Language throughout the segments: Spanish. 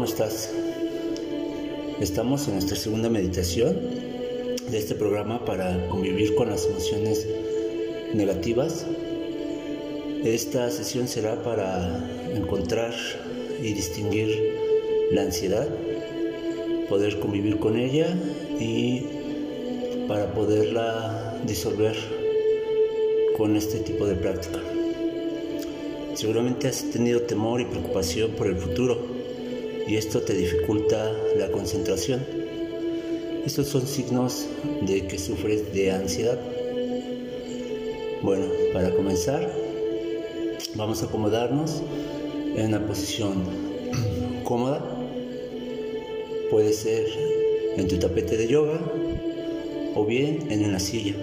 ¿cómo estás? Estamos en nuestra segunda meditación de este programa para convivir con las emociones negativas. Esta sesión será para encontrar y distinguir la ansiedad, poder convivir con ella y para poderla disolver con este tipo de práctica. Seguramente has tenido temor y preocupación por el futuro y esto te dificulta la concentración. Estos son signos de que sufres de ansiedad. Bueno, para comenzar, vamos a acomodarnos en una posición cómoda. Puede ser en tu tapete de yoga o bien en una silla.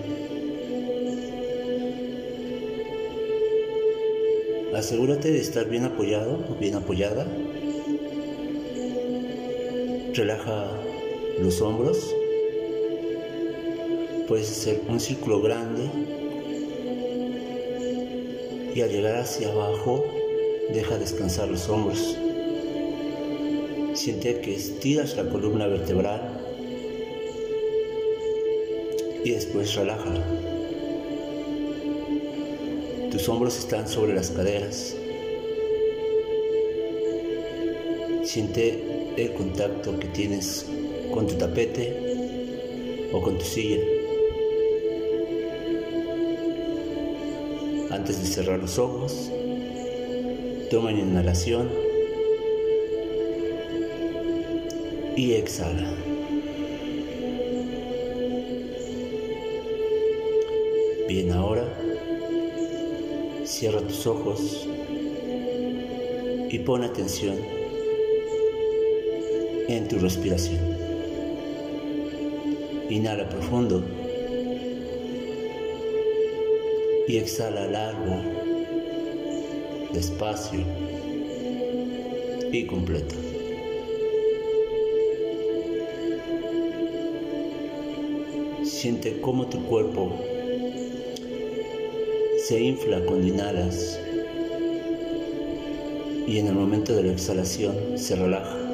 Asegúrate de estar bien apoyado o bien apoyada. Relaja los hombros. Puedes hacer un círculo grande y al llegar hacia abajo deja descansar los hombros. Siente que estiras la columna vertebral y después relájala. Tus hombros están sobre las caderas. Siente el contacto que tienes con tu tapete o con tu silla. Antes de cerrar los ojos, toma una inhalación y exhala. Bien, ahora Cierra tus ojos y pon atención en tu respiración. Inhala profundo y exhala largo, despacio y completo. Siente cómo tu cuerpo se infla cuando inhalas y en el momento de la exhalación se relaja.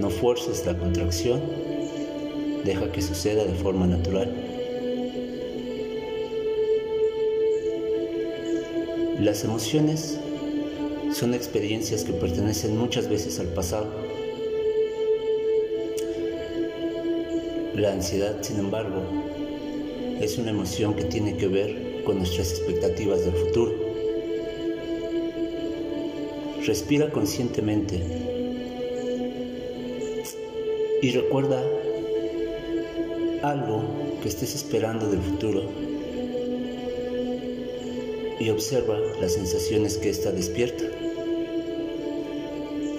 No fuerces la contracción, deja que suceda de forma natural. Las emociones son experiencias que pertenecen muchas veces al pasado. La ansiedad, sin embargo, es una emoción que tiene que ver con nuestras expectativas del futuro. Respira conscientemente y recuerda algo que estés esperando del futuro y observa las sensaciones que ésta despierta.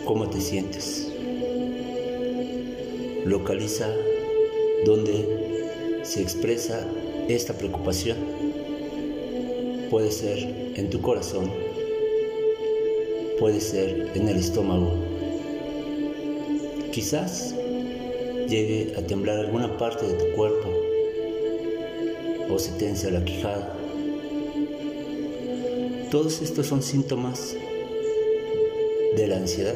¿Cómo te sientes? Localiza dónde se expresa esta preocupación puede ser en tu corazón, puede ser en el estómago. Quizás llegue a temblar alguna parte de tu cuerpo o se tensa la quijada. Todos estos son síntomas de la ansiedad.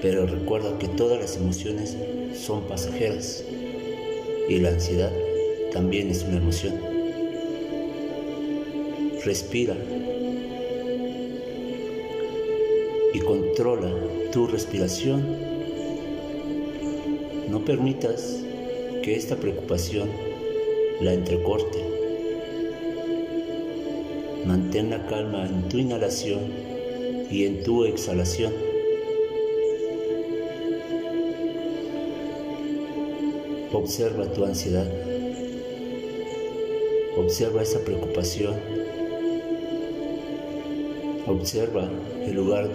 Pero recuerda que todas las emociones son pasajeras y la ansiedad también es una emoción. Respira y controla tu respiración. No permitas que esta preocupación la entrecorte. Mantén la calma en tu inhalación y en tu exhalación. Observa tu ansiedad. Observa esa preocupación. Observa el lugar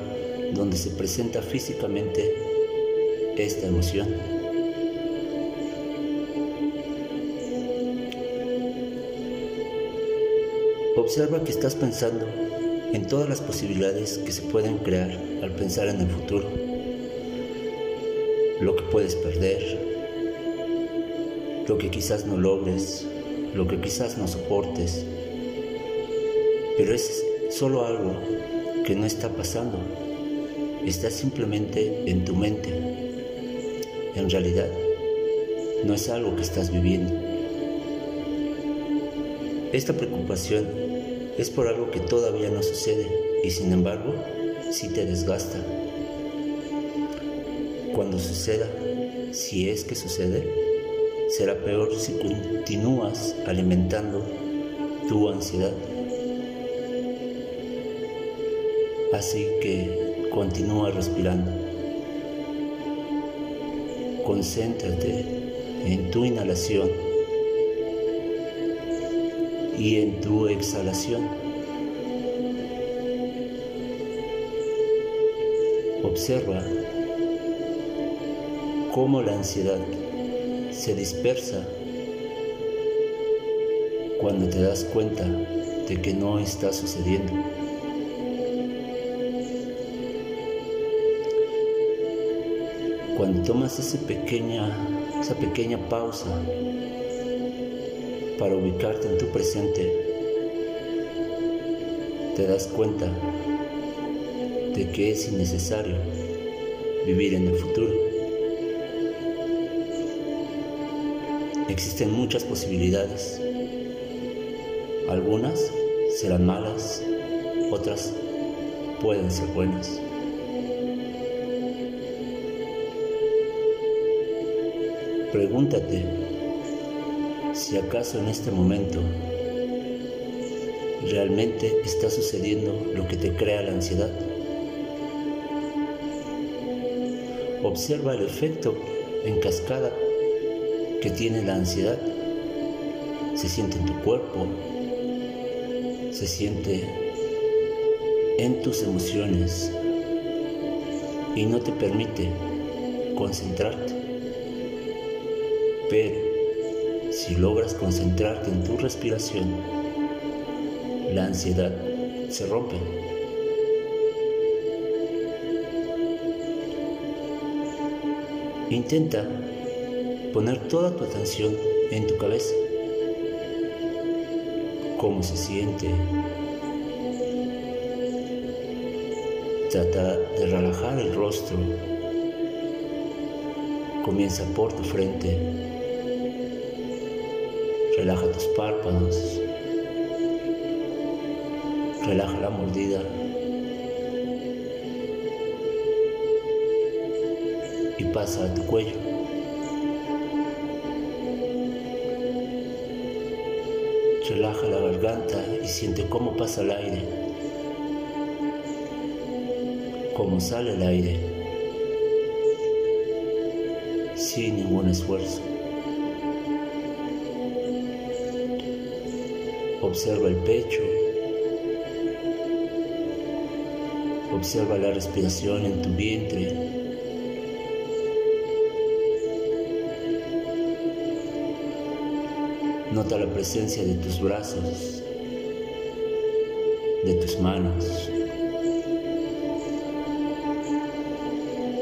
donde se presenta físicamente esta emoción. Observa que estás pensando en todas las posibilidades que se pueden crear al pensar en el futuro, lo que puedes perder, lo que quizás no logres, lo que quizás no soportes, pero es solo algo que no está pasando, está simplemente en tu mente. En realidad, no es algo que estás viviendo. Esta preocupación es por algo que todavía no sucede y sin embargo sí te desgasta. Cuando suceda, si es que sucede, será peor si continúas alimentando tu ansiedad. Así que continúa respirando. Concéntrate en tu inhalación y en tu exhalación. Observa cómo la ansiedad se dispersa cuando te das cuenta de que no está sucediendo. Cuando tomas esa pequeña, esa pequeña pausa para ubicarte en tu presente, te das cuenta de que es innecesario vivir en el futuro. Existen muchas posibilidades. Algunas serán malas, otras pueden ser buenas. Pregúntate si acaso en este momento realmente está sucediendo lo que te crea la ansiedad. Observa el efecto en cascada que tiene la ansiedad. Se siente en tu cuerpo, se siente en tus emociones y no te permite concentrarte. Pero si logras concentrarte en tu respiración, la ansiedad se rompe. Intenta poner toda tu atención en tu cabeza. ¿Cómo se siente? Trata de relajar el rostro. Comienza por tu frente. Relaja tus párpados. Relaja la mordida. Y pasa a tu cuello. Relaja la garganta y siente cómo pasa el aire, cómo sale el aire, sin ningún esfuerzo. Observa el pecho, observa la respiración en tu vientre. Nota la presencia de tus brazos, de tus manos.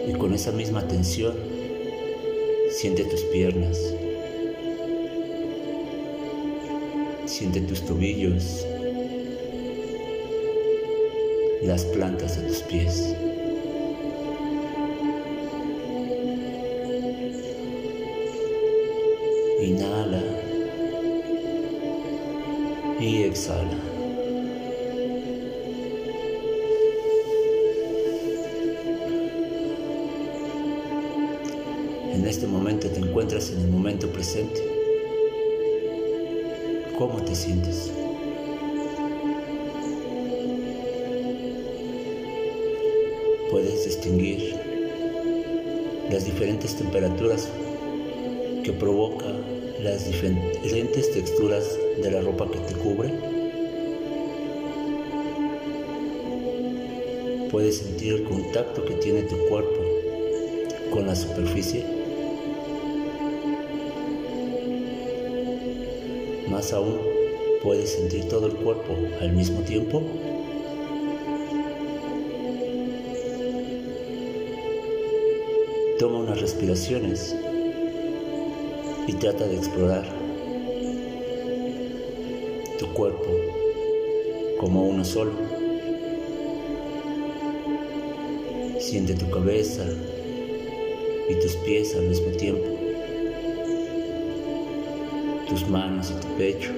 Y con esa misma atención, siente tus piernas. Siente tus tobillos, las plantas de tus pies. Inhala y exhala. En este momento te encuentras en el momento presente. ¿Cómo te sientes? Puedes distinguir las diferentes temperaturas que provoca las diferentes texturas de la ropa que te cubre. Puedes sentir el contacto que tiene tu cuerpo con la superficie. Más aún, puedes sentir todo el cuerpo al mismo tiempo. Toma unas respiraciones y trata de explorar tu cuerpo como uno solo. Siente tu cabeza y tus pies al mismo tiempo, tus manos y tu pecho.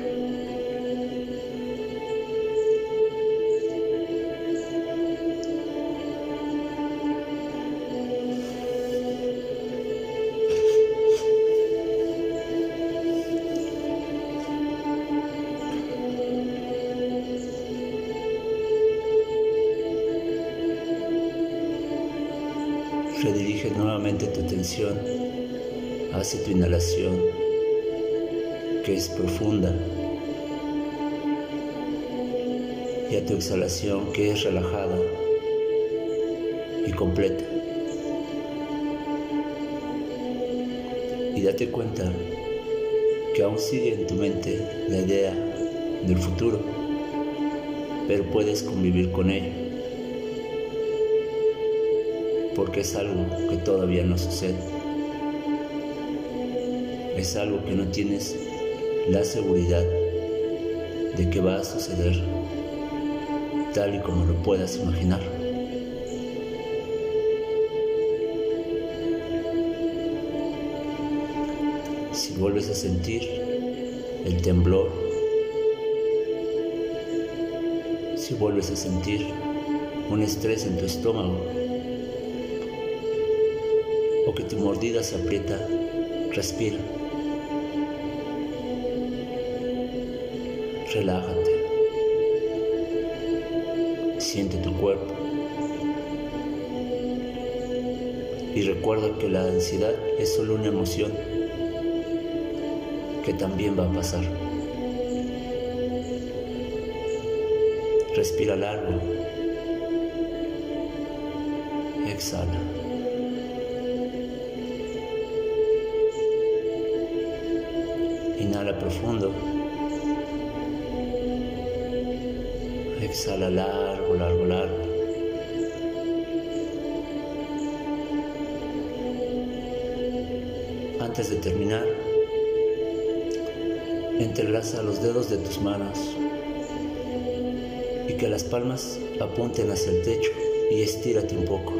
Redirige nuevamente tu atención hacia tu inhalación, que es profunda, y a tu exhalación, que es relajada y completa. Y date cuenta que aún sigue en tu mente la idea del futuro, pero puedes convivir con ella porque es algo que todavía no sucede. Es algo que no tienes la seguridad de que va a suceder tal y como lo puedas imaginar. Si vuelves a sentir el temblor, si vuelves a sentir un estrés en tu estómago, o que tu mordida se aprieta, respira. Relájate. Siente tu cuerpo. Y recuerda que la ansiedad es solo una emoción que también va a pasar. Respira largo. Exhala. Inhala profundo. Exhala largo, largo, largo. Antes de terminar, entrelaza los dedos de tus manos y que las palmas apunten hacia el techo y estírate un poco.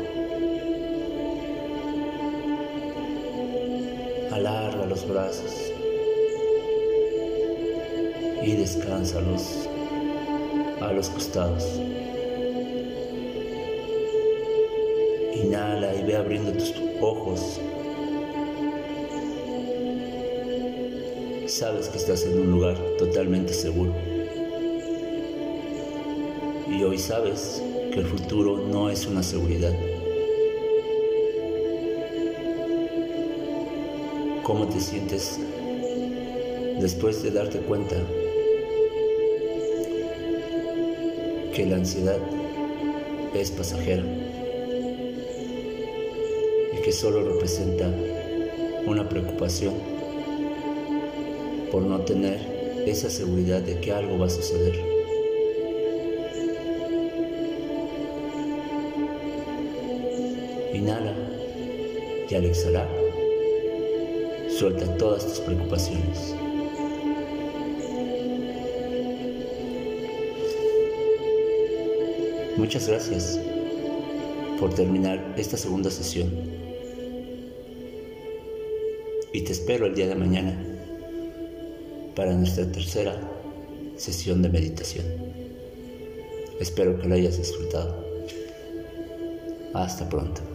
Alarga los brazos y descánsalos a los costados. Inhala y ve abriendo tus ojos. Sabes que estás en un lugar totalmente seguro. Y hoy sabes que el futuro no es una seguridad. ¿Cómo te sientes después de darte cuenta que la ansiedad es pasajera y que solo representa una preocupación por no tener esa seguridad de que algo va a suceder. Inhala y al exhalar, suelta todas tus preocupaciones. Muchas gracias por terminar esta segunda sesión. Y te espero el día de mañana para nuestra tercera sesión de meditación. Espero que lo hayas disfrutado. Hasta pronto.